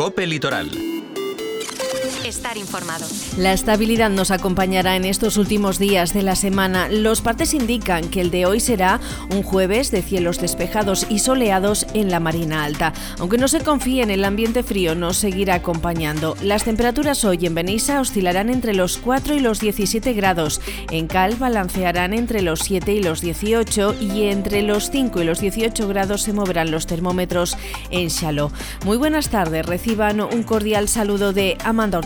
Cope Litoral estar informado. La estabilidad nos acompañará en estos últimos días de la semana. Los partes indican que el de hoy será un jueves de cielos despejados y soleados en la Marina Alta. Aunque no se confíe en el ambiente frío, nos seguirá acompañando. Las temperaturas hoy en Benissa oscilarán entre los 4 y los 17 grados. En Cal balancearán entre los 7 y los 18 y entre los 5 y los 18 grados se moverán los termómetros en Chaló. Muy buenas tardes, reciban un cordial saludo de Amanda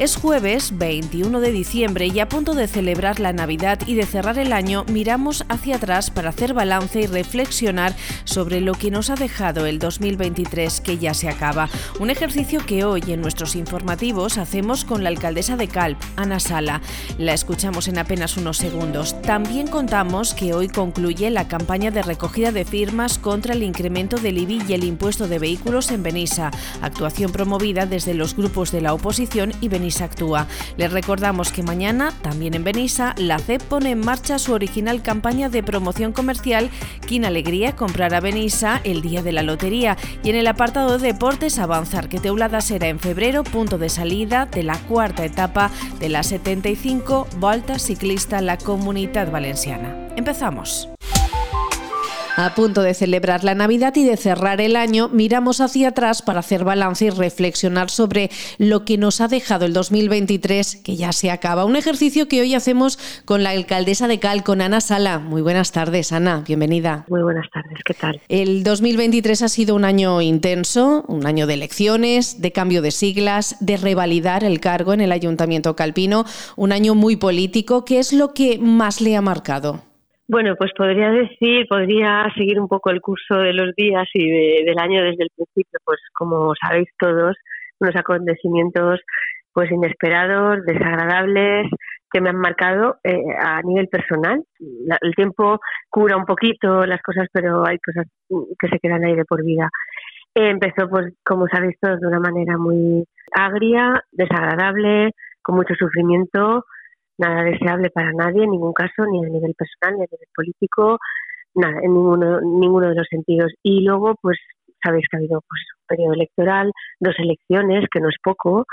Es jueves 21 de diciembre y a punto de celebrar la Navidad y de cerrar el año, miramos hacia atrás para hacer balance y reflexionar sobre lo que nos ha dejado el 2023 que ya se acaba. Un ejercicio que hoy en nuestros informativos hacemos con la alcaldesa de Calp, Ana Sala. La escuchamos en apenas unos segundos. También contamos que hoy concluye la campaña de recogida de firmas contra el incremento del IBI y el impuesto de vehículos en Benissa, actuación promovida desde los grupos de la oposición y Benissa Actúa. Les recordamos que mañana, también en Benissa, la CEP pone en marcha su original campaña de promoción comercial Quin Alegría comprar a Benissa el día de la lotería y en el apartado de deportes avanzar que Teulada será en febrero punto de salida de la cuarta etapa de la 75 Volta Ciclista La Comunidad Valenciana. Empezamos. A punto de celebrar la Navidad y de cerrar el año, miramos hacia atrás para hacer balance y reflexionar sobre lo que nos ha dejado el 2023, que ya se acaba. Un ejercicio que hoy hacemos con la alcaldesa de Cal, con Ana Sala. Muy buenas tardes, Ana, bienvenida. Muy buenas tardes, ¿qué tal? El 2023 ha sido un año intenso, un año de elecciones, de cambio de siglas, de revalidar el cargo en el Ayuntamiento Calpino, un año muy político. ¿Qué es lo que más le ha marcado? Bueno, pues podría decir, podría seguir un poco el curso de los días y del año desde el principio, pues como sabéis todos, unos acontecimientos pues inesperados, desagradables, que me han marcado eh, a nivel personal. el tiempo cura un poquito las cosas, pero hay cosas que se quedan ahí de por vida. empezó, pues como sabéis todos, de una manera muy agria, desagradable, con mucho sufrimiento, nada deseable para nadie, en ningún caso, ni a nivel personal, ni a nivel político, nada, en ninguno, ninguno de los sentidos. Y luego, pues sabéis que ha habido pues, un periodo electoral, dos elecciones, que no es poco,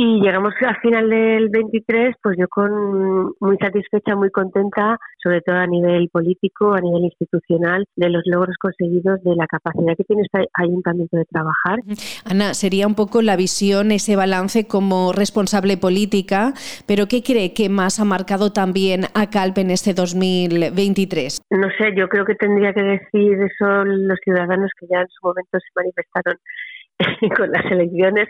y llegamos al final del 23, pues yo con muy satisfecha, muy contenta, sobre todo a nivel político, a nivel institucional, de los logros conseguidos, de la capacidad que tiene este ayuntamiento de trabajar. Ana, sería un poco la visión, ese balance como responsable política, pero ¿qué cree que más ha marcado también a Calpe en este 2023? No sé, yo creo que tendría que decir eso los ciudadanos que ya en su momento se manifestaron con las elecciones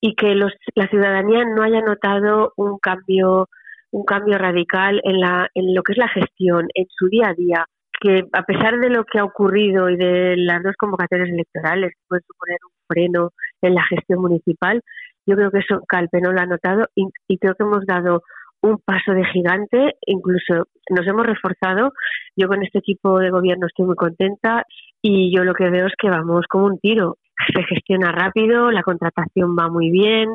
y que los, la ciudadanía no haya notado un cambio un cambio radical en la en lo que es la gestión en su día a día que a pesar de lo que ha ocurrido y de las dos convocatorias electorales que pueden suponer un freno en la gestión municipal yo creo que eso Calpe no lo ha notado y, y creo que hemos dado un paso de gigante, incluso nos hemos reforzado. Yo con este equipo de gobierno estoy muy contenta y yo lo que veo es que vamos como un tiro se gestiona rápido, la contratación va muy bien.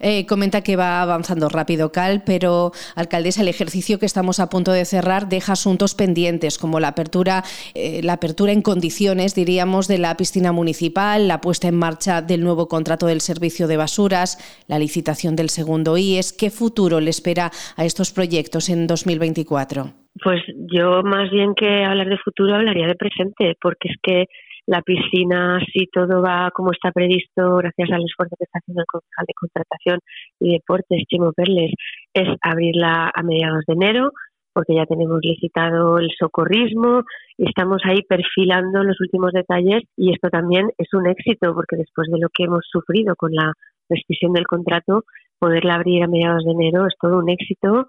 Eh, comenta que va avanzando rápido, Cal, pero alcaldesa, el ejercicio que estamos a punto de cerrar deja asuntos pendientes como la apertura, eh, la apertura en condiciones, diríamos, de la piscina municipal, la puesta en marcha del nuevo contrato del servicio de basuras, la licitación del segundo IES. ¿Qué futuro le espera a estos proyectos en 2024? Pues yo más bien que hablar de futuro hablaría de presente, porque es que la piscina, si todo va como está previsto, gracias al esfuerzo que está haciendo el concejal de contratación y deportes, Chimo Perles, es abrirla a mediados de enero, porque ya tenemos licitado el socorrismo y estamos ahí perfilando los últimos detalles y esto también es un éxito porque después de lo que hemos sufrido con la rescisión del contrato, poderla abrir a mediados de enero es todo un éxito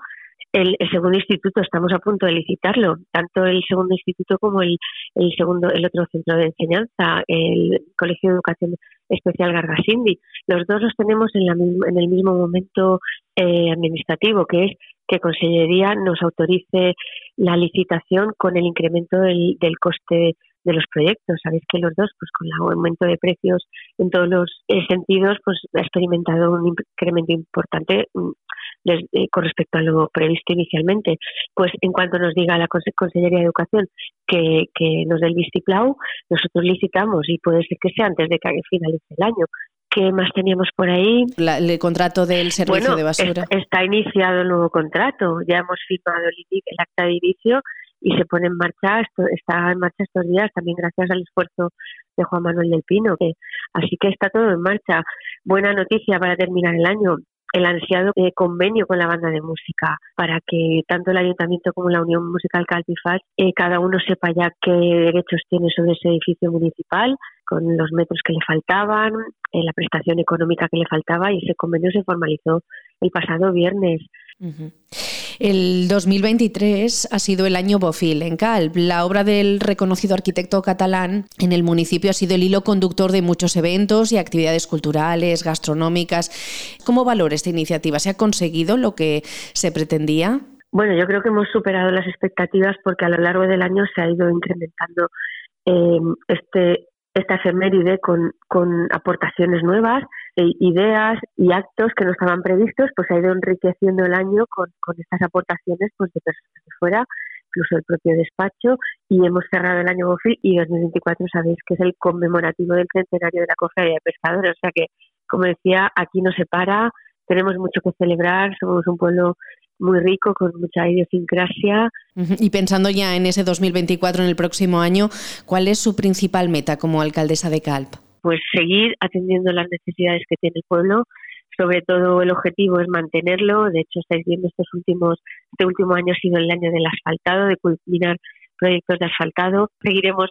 el, segundo instituto estamos a punto de licitarlo, tanto el segundo instituto como el, el segundo, el otro centro de enseñanza, el Colegio de Educación Especial Gargasindi. Los dos los tenemos en, la, en el mismo momento eh, administrativo, que es que Consellería nos autorice la licitación con el incremento del, del coste de los proyectos. Sabéis que los dos, pues con el aumento de precios en todos los eh, sentidos, pues ha experimentado un incremento importante mm, eh, con respecto a lo previsto inicialmente. Pues en cuanto nos diga la Consellería de Educación que, que nos dé el vistiplau, nosotros licitamos y puede ser que sea antes de que finalice el año ¿Qué más teníamos por ahí? el contrato del servicio de basura. Está, iniciado el nuevo contrato. Ya hemos firmado el, el acta de inicio y se pone en marcha, esto, está en marcha estos días también gracias al esfuerzo de Juan Manuel del Pino. así que está todo en marcha. Buena noticia para terminar el año el ansiado eh, convenio con la banda de música para que tanto el ayuntamiento como la Unión Musical Calpifat eh, cada uno sepa ya qué derechos tiene sobre ese edificio municipal con los metros que le faltaban, eh, la prestación económica que le faltaba y ese convenio se formalizó el pasado viernes. El 2023 ha sido el año Bofil en Calp. La obra del reconocido arquitecto catalán en el municipio ha sido el hilo conductor de muchos eventos y actividades culturales, gastronómicas. ¿Cómo valora esta iniciativa? ¿Se ha conseguido lo que se pretendía? Bueno, yo creo que hemos superado las expectativas porque a lo largo del año se ha ido incrementando eh, este esta efeméride con aportaciones nuevas, e ideas y actos que no estaban previstos, pues ha ido enriqueciendo el año con, estas aportaciones pues de personas de fuera, incluso el propio despacho, y hemos cerrado el año GOFIL y 2024 sabéis que es el conmemorativo del centenario de la cofradía de pescadores, o sea que, como decía, aquí no se para, tenemos mucho que celebrar, somos un pueblo muy rico, con mucha idiosincrasia. Y pensando ya en ese 2024, en el próximo año, ¿cuál es su principal meta como alcaldesa de Calp? Pues seguir atendiendo las necesidades que tiene el pueblo. Sobre todo el objetivo es mantenerlo. De hecho, estáis viendo estos últimos, este último año ha sido el año del asfaltado, de culminar proyectos de asfaltado. Seguiremos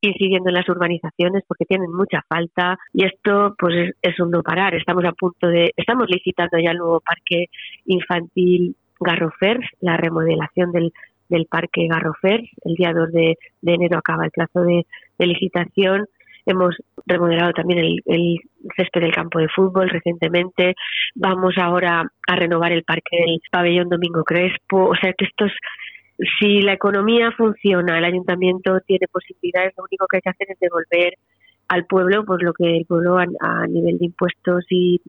incidiendo en las urbanizaciones porque tienen mucha falta y esto pues es, un no parar. Estamos a punto de, estamos licitando ya el nuevo parque infantil Garrofers, la remodelación del, del Parque Garrofers. El día 2 de, enero acaba el plazo de, licitación. Hemos remodelado también el, el, césped del campo de fútbol recientemente. Vamos ahora a renovar el parque del pabellón Domingo Crespo. O sea que estos si la economía funciona, el ayuntamiento tiene posibilidades, lo único que hay que hacer es devolver al pueblo, pues lo que el pueblo a, nivel de impuestos y,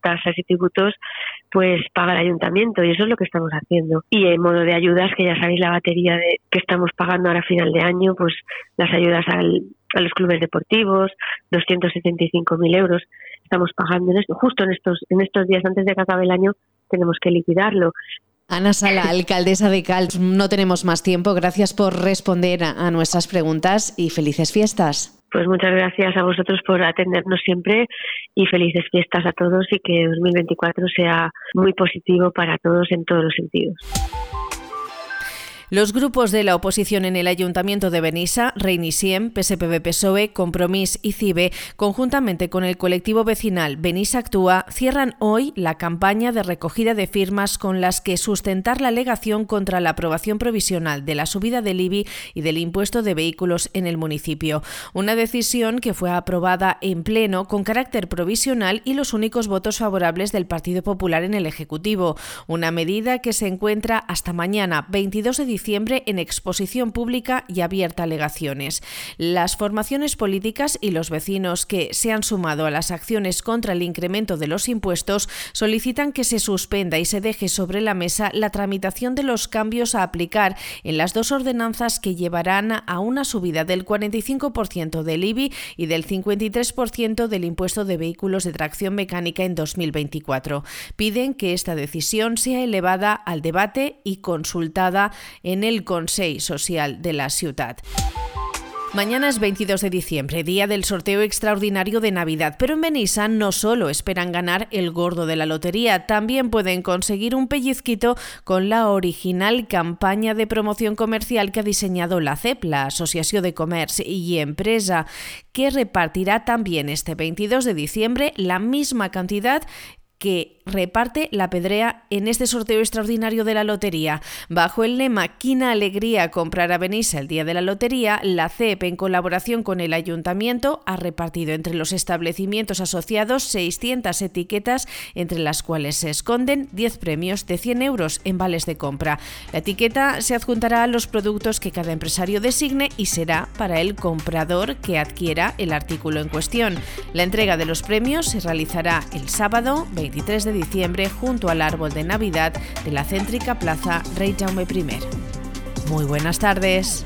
tasas y tributos, pues paga el ayuntamiento y eso es lo que estamos haciendo. Y en modo de ayudas, que ya sabéis la batería de, que estamos pagando ahora a final de año, pues las ayudas al, a los clubes deportivos, 275.000 euros, estamos pagando en esto, justo en estos, en estos días antes de que acabe el año tenemos que liquidarlo. Ana Sala, alcaldesa de Cal, no tenemos más tiempo. Gracias por responder a nuestras preguntas y felices fiestas. Pues muchas gracias a vosotros por atendernos siempre y felices fiestas a todos y que 2024 sea muy positivo para todos en todos los sentidos. Los grupos de la oposición en el Ayuntamiento de Benissa, Reinisiem, PSPB-PSOE, Compromís y CIBE, conjuntamente con el colectivo vecinal Benissa Actúa, cierran hoy la campaña de recogida de firmas con las que sustentar la alegación contra la aprobación provisional de la subida del IBI y del impuesto de vehículos en el municipio. Una decisión que fue aprobada en pleno con carácter provisional y los únicos votos favorables del Partido Popular en el Ejecutivo. Una medida que se encuentra hasta mañana, 22 de diciembre en exposición pública y abierta alegaciones. Las formaciones políticas y los vecinos que se han sumado a las acciones contra el incremento de los impuestos solicitan que se suspenda y se deje sobre la mesa la tramitación de los cambios a aplicar en las dos ordenanzas que llevarán a una subida del 45% del IBI y del 53% del impuesto de vehículos de tracción mecánica en 2024. Piden que esta decisión sea elevada al debate y consultada en el Consejo Social de la ciudad. Mañana es 22 de diciembre, día del sorteo extraordinario de Navidad, pero en Benissa no solo esperan ganar el gordo de la lotería, también pueden conseguir un pellizquito con la original campaña de promoción comercial que ha diseñado la CEP, la Asociación de Comercio y Empresa, que repartirá también este 22 de diciembre la misma cantidad que reparte la pedrea en este sorteo extraordinario de la lotería. Bajo el lema Quina Alegría comprar a Benissa el día de la lotería, la CEP, en colaboración con el Ayuntamiento, ha repartido entre los establecimientos asociados 600 etiquetas, entre las cuales se esconden 10 premios de 100 euros en vales de compra. La etiqueta se adjuntará a los productos que cada empresario designe y será para el comprador que adquiera el artículo en cuestión. La entrega de los premios se realizará el sábado 23 de diciembre junto al árbol de Navidad de la céntrica Plaza Rey Jaume I. Muy buenas tardes.